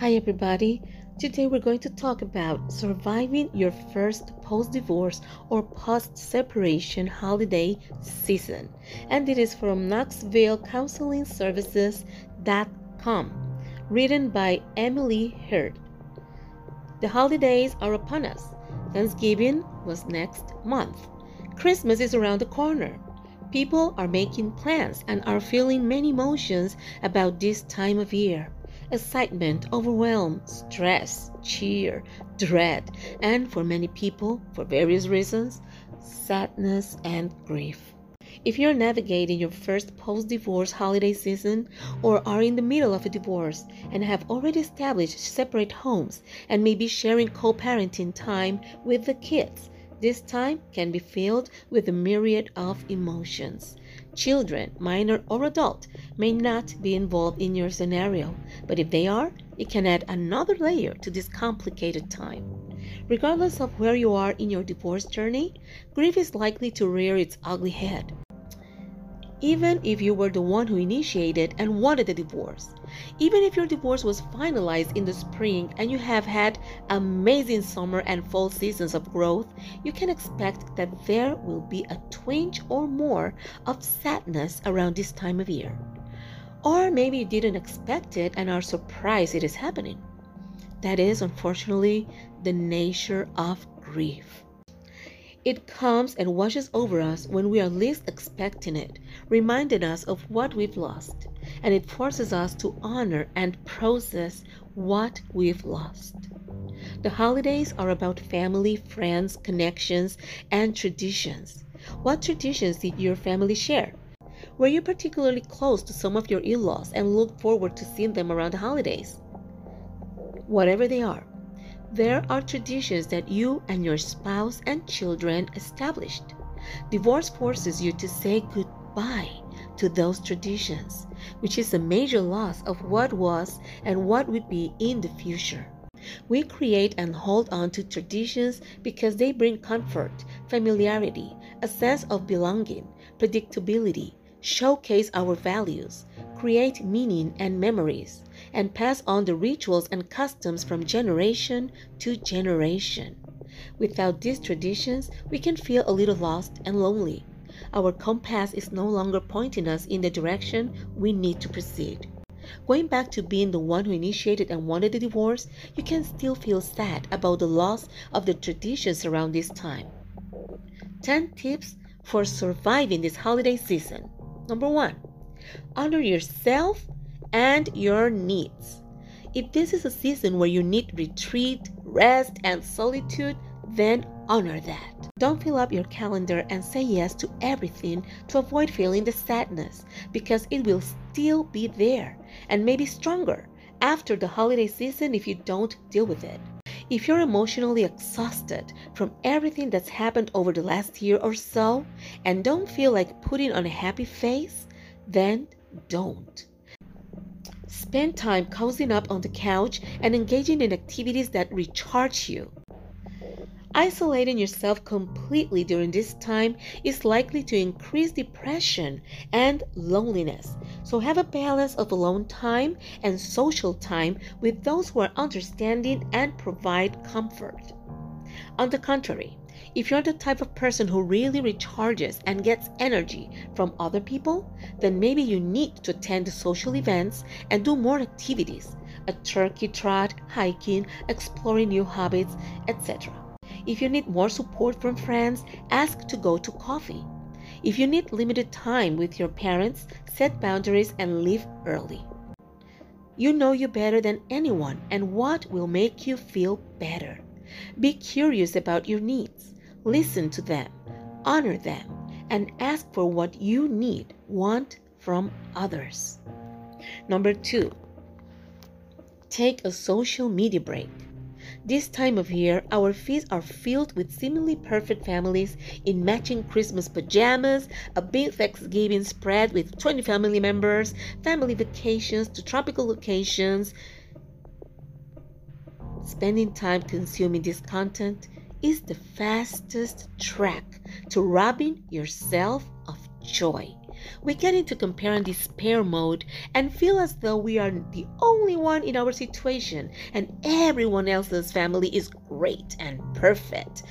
Hi, everybody. Today we're going to talk about surviving your first post divorce or post separation holiday season. And it is from Knoxville Counseling Services.com, written by Emily Hurd. The holidays are upon us. Thanksgiving was next month. Christmas is around the corner. People are making plans and are feeling many emotions about this time of year excitement, overwhelm, stress, cheer, dread, and for many people, for various reasons, sadness and grief. If you're navigating your first post divorce holiday season or are in the middle of a divorce and have already established separate homes and may be sharing co parenting time with the kids, this time can be filled with a myriad of emotions. Children, minor or adult, may not be involved in your scenario, but if they are, it can add another layer to this complicated time. Regardless of where you are in your divorce journey, grief is likely to rear its ugly head even if you were the one who initiated and wanted the divorce. Even if your divorce was finalized in the spring and you have had amazing summer and fall seasons of growth, you can expect that there will be a twinge or more of sadness around this time of year. Or maybe you didn't expect it and are surprised it is happening. That is, unfortunately, the nature of grief. It comes and washes over us when we are least expecting it, reminding us of what we've lost, and it forces us to honor and process what we've lost. The holidays are about family, friends, connections, and traditions. What traditions did your family share? Were you particularly close to some of your in laws and looked forward to seeing them around the holidays? Whatever they are, there are traditions that you and your spouse and children established. Divorce forces you to say goodbye to those traditions, which is a major loss of what was and what would be in the future. We create and hold on to traditions because they bring comfort, familiarity, a sense of belonging, predictability, showcase our values, create meaning and memories, and pass on the rituals and customs from generation to generation. Without these traditions, we can feel a little lost and lonely. Our compass is no longer pointing us in the direction we need to proceed. Going back to being the one who initiated and wanted the divorce, you can still feel sad about the loss of the traditions around this time. 10 tips for surviving this holiday season. Number one, honor yourself and your needs. If this is a season where you need retreat, rest, and solitude, then honor that. Don't fill up your calendar and say yes to everything to avoid feeling the sadness because it will still be there and maybe stronger after the holiday season if you don't deal with it. If you're emotionally exhausted from everything that's happened over the last year or so and don't feel like putting on a happy face, then don't. Spend time cozying up on the couch and engaging in activities that recharge you. Isolating yourself completely during this time is likely to increase depression and loneliness. So have a balance of alone time and social time with those who are understanding and provide comfort. On the contrary, if you're the type of person who really recharges and gets energy from other people, then maybe you need to attend social events and do more activities a turkey trot, hiking, exploring new habits, etc. If you need more support from friends, ask to go to coffee. If you need limited time with your parents, set boundaries and leave early. You know you better than anyone and what will make you feel better. Be curious about your needs. Listen to them, honor them, and ask for what you need, want from others. Number two, Take a social media break. This time of year, our feeds are filled with seemingly perfect families in matching Christmas pajamas, a big Thanksgiving spread with 20 family members, family vacations to tropical locations. Spending time consuming this content is the fastest track to robbing yourself of joy. We get into compare and despair mode and feel as though we are the only one in our situation and everyone else's family is great and perfect.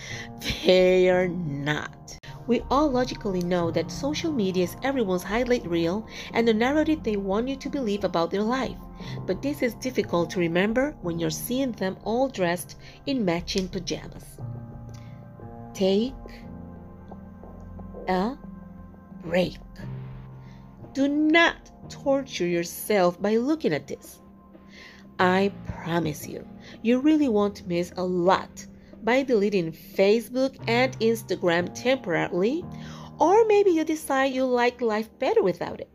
They are not. We all logically know that social media is everyone's highlight reel and the narrative they want you to believe about their life. But this is difficult to remember when you're seeing them all dressed in matching pajamas. Take a break. Do not torture yourself by looking at this. I promise you, you really won't miss a lot by deleting Facebook and Instagram temporarily, or maybe you decide you like life better without it,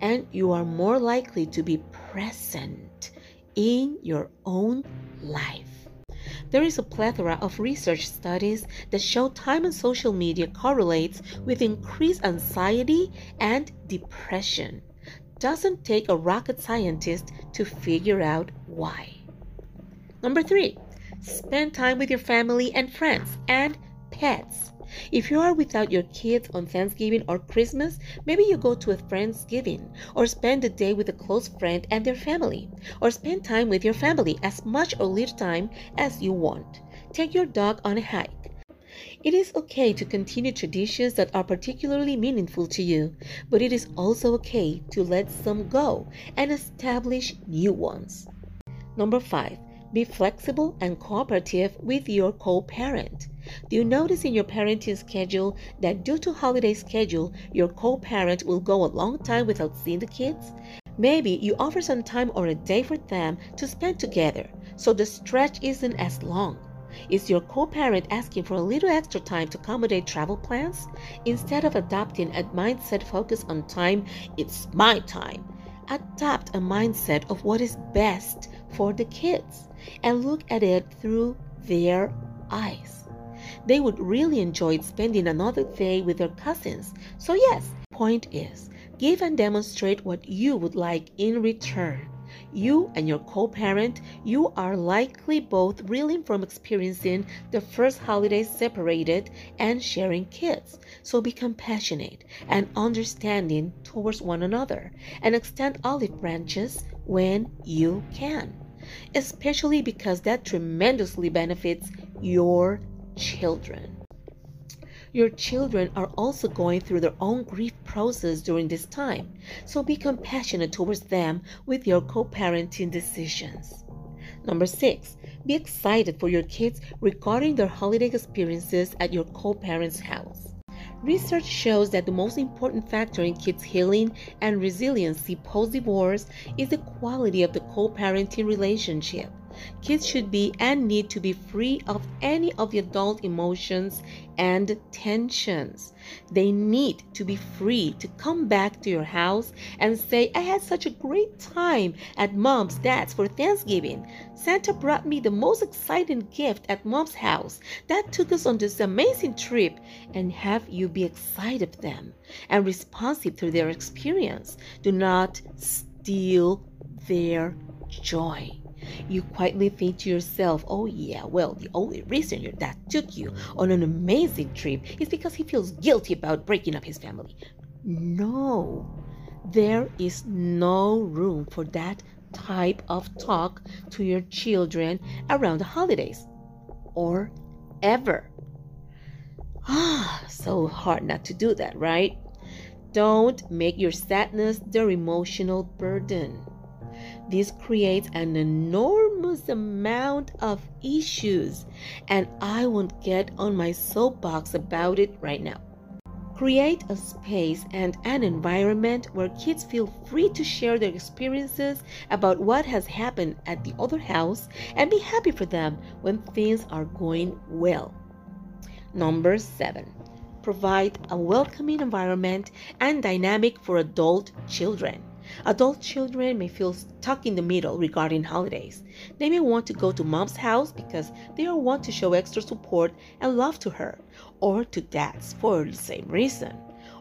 and you are more likely to be present in your own life. There is a plethora of research studies that show time on social media correlates with increased anxiety and depression. Doesn't take a rocket scientist to figure out why. Number three, spend time with your family and friends and pets. If you are without your kids on Thanksgiving or Christmas, maybe you go to a Friendsgiving or spend a day with a close friend and their family, or spend time with your family as much or little time as you want. Take your dog on a hike. It is okay to continue traditions that are particularly meaningful to you, but it is also okay to let some go and establish new ones. Number five, be flexible and cooperative with your co parent. Do you notice in your parenting schedule that due to holiday schedule, your co-parent will go a long time without seeing the kids? Maybe you offer some time or a day for them to spend together, so the stretch isn't as long. Is your co-parent asking for a little extra time to accommodate travel plans? Instead of adopting a mindset focused on time, it's my time. Adopt a mindset of what is best for the kids and look at it through their eyes. They would really enjoy spending another day with their cousins. So, yes, point is give and demonstrate what you would like in return. You and your co parent, you are likely both reeling from experiencing the first holidays separated and sharing kids. So be compassionate and understanding towards one another and extend olive branches when you can, especially because that tremendously benefits your children. Your children are also going through their own grief process during this time, so be compassionate towards them with your co parenting decisions. Number six, be excited for your kids regarding their holiday experiences at your co parent's house. Research shows that the most important factor in kids' healing and resiliency post divorce is the quality of the co parenting relationship. Kids should be and need to be free of any of the adult emotions and tensions. They need to be free to come back to your house and say, I had such a great time at mom's dad's for Thanksgiving. Santa brought me the most exciting gift at mom's house that took us on this amazing trip and have you be excited for them and responsive to their experience. Do not steal their joy. You quietly think to yourself, oh, yeah, well, the only reason your dad took you on an amazing trip is because he feels guilty about breaking up his family. No, there is no room for that type of talk to your children around the holidays or ever. Ah, so hard not to do that, right? Don't make your sadness their emotional burden. This creates an enormous amount of issues, and I won't get on my soapbox about it right now. Create a space and an environment where kids feel free to share their experiences about what has happened at the other house and be happy for them when things are going well. Number seven, provide a welcoming environment and dynamic for adult children. Adult children may feel stuck in the middle regarding holidays. They may want to go to mom's house because they want to show extra support and love to her, or to dad's for the same reason.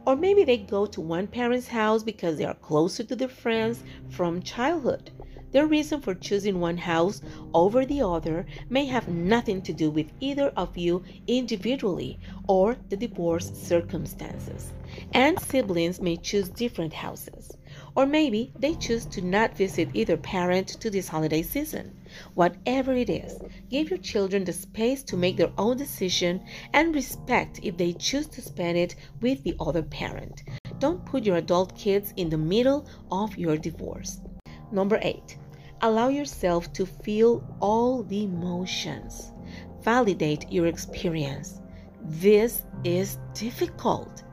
Or maybe they go to one parent's house because they are closer to their friends from childhood. Their reason for choosing one house over the other may have nothing to do with either of you individually or the divorce circumstances. And siblings may choose different houses. Or maybe they choose to not visit either parent to this holiday season. Whatever it is, give your children the space to make their own decision and respect if they choose to spend it with the other parent. Don't put your adult kids in the middle of your divorce. Number eight, allow yourself to feel all the emotions. Validate your experience. This is difficult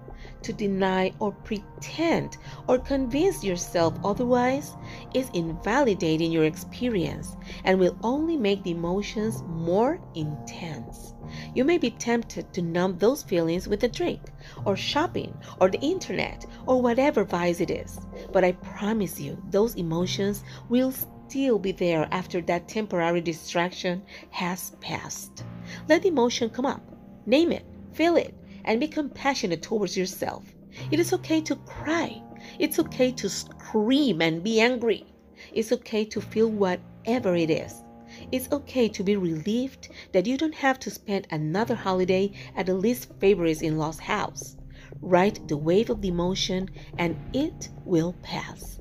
to deny or pretend or convince yourself otherwise is invalidating your experience and will only make the emotions more intense. You may be tempted to numb those feelings with a drink, or shopping, or the internet, or whatever vice it is. But I promise you, those emotions will still be there after that temporary distraction has passed. Let the emotion come up, name it, feel it, and be compassionate towards yourself. It is okay to cry. It's okay to scream and be angry. It's okay to feel whatever it is. It's okay to be relieved that you don't have to spend another holiday at the least favorite's in law's house. Ride the wave of the emotion and it will pass.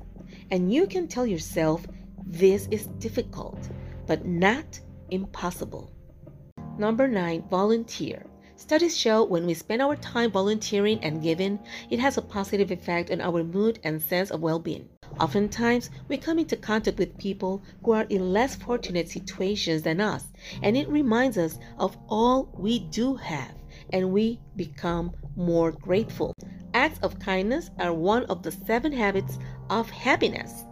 And you can tell yourself this is difficult, but not impossible. Number nine, volunteer. Studies show when we spend our time volunteering and giving, it has a positive effect on our mood and sense of well being. Oftentimes, we come into contact with people who are in less fortunate situations than us, and it reminds us of all we do have, and we become more grateful. Acts of kindness are one of the seven habits of happiness.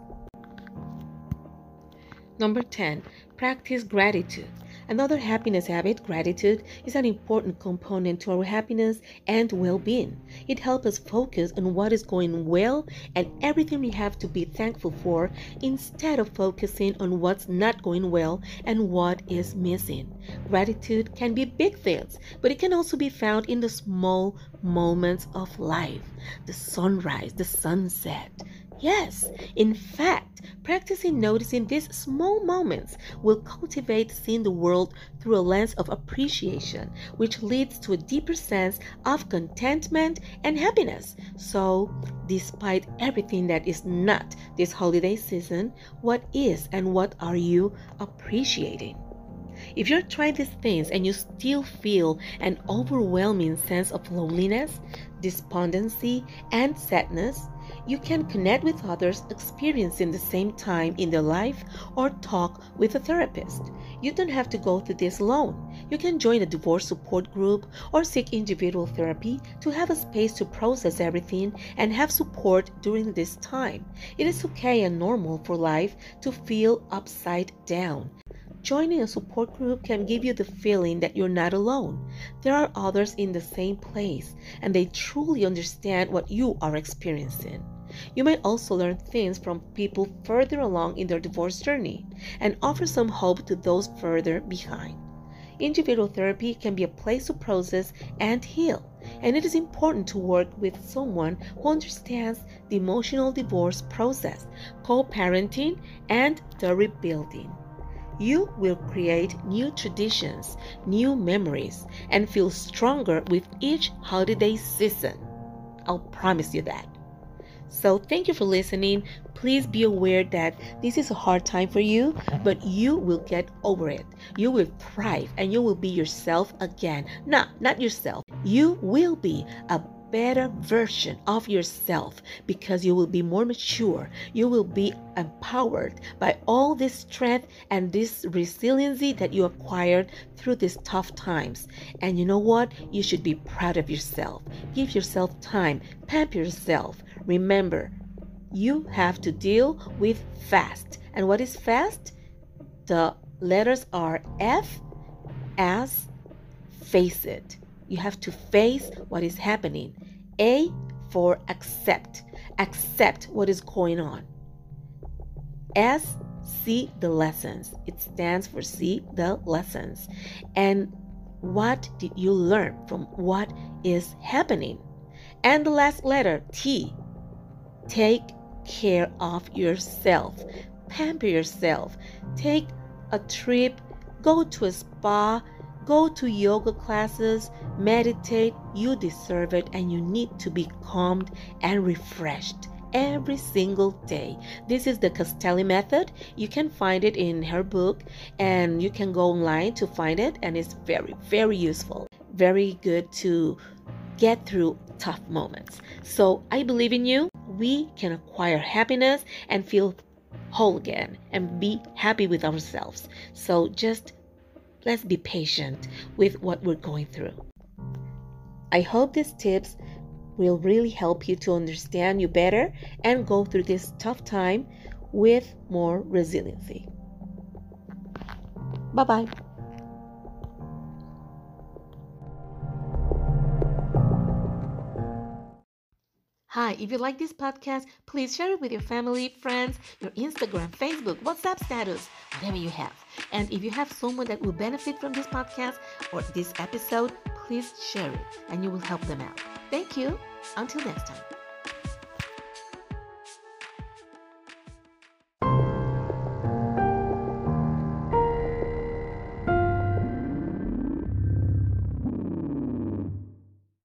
Number 10. Practice gratitude. Another happiness habit, gratitude, is an important component to our happiness and well being. It helps us focus on what is going well and everything we have to be thankful for instead of focusing on what's not going well and what is missing. Gratitude can be big things, but it can also be found in the small moments of life the sunrise, the sunset, Yes, in fact, practicing noticing these small moments will cultivate seeing the world through a lens of appreciation, which leads to a deeper sense of contentment and happiness. So, despite everything that is not this holiday season, what is and what are you appreciating? If you're trying these things and you still feel an overwhelming sense of loneliness, despondency, and sadness, you can connect with others experiencing the same time in their life or talk with a therapist. You don't have to go through this alone. You can join a divorce support group or seek individual therapy to have a space to process everything and have support during this time. It is okay and normal for life to feel upside down. Joining a support group can give you the feeling that you're not alone. There are others in the same place, and they truly understand what you are experiencing. You may also learn things from people further along in their divorce journey and offer some hope to those further behind. Individual therapy can be a place to process and heal, and it is important to work with someone who understands the emotional divorce process, co parenting, and the rebuilding. You will create new traditions, new memories, and feel stronger with each holiday season. I'll promise you that. So, thank you for listening. Please be aware that this is a hard time for you, but you will get over it. You will thrive and you will be yourself again. No, not yourself. You will be a better version of yourself because you will be more mature. You will be empowered by all this strength and this resiliency that you acquired through these tough times. And you know what? You should be proud of yourself. Give yourself time, pamper yourself. Remember, you have to deal with fast. And what is fast? The letters are F as face it. You have to face what is happening. A for accept. accept what is going on. S, see the lessons. It stands for see the lessons. And what did you learn from what is happening? And the last letter, T, take care of yourself. Pamper yourself. Take a trip, go to a spa, go to yoga classes, meditate. You deserve it and you need to be calmed and refreshed every single day. This is the Castelli method. You can find it in her book and you can go online to find it and it's very very useful. Very good to get through tough moments. So, I believe in you. We can acquire happiness and feel whole again and be happy with ourselves. So, just let's be patient with what we're going through. I hope these tips will really help you to understand you better and go through this tough time with more resiliency. Bye bye. Hi, if you like this podcast, please share it with your family, friends, your Instagram, Facebook, WhatsApp status, whatever you have. And if you have someone that will benefit from this podcast or this episode, please share it and you will help them out. Thank you. Until next time.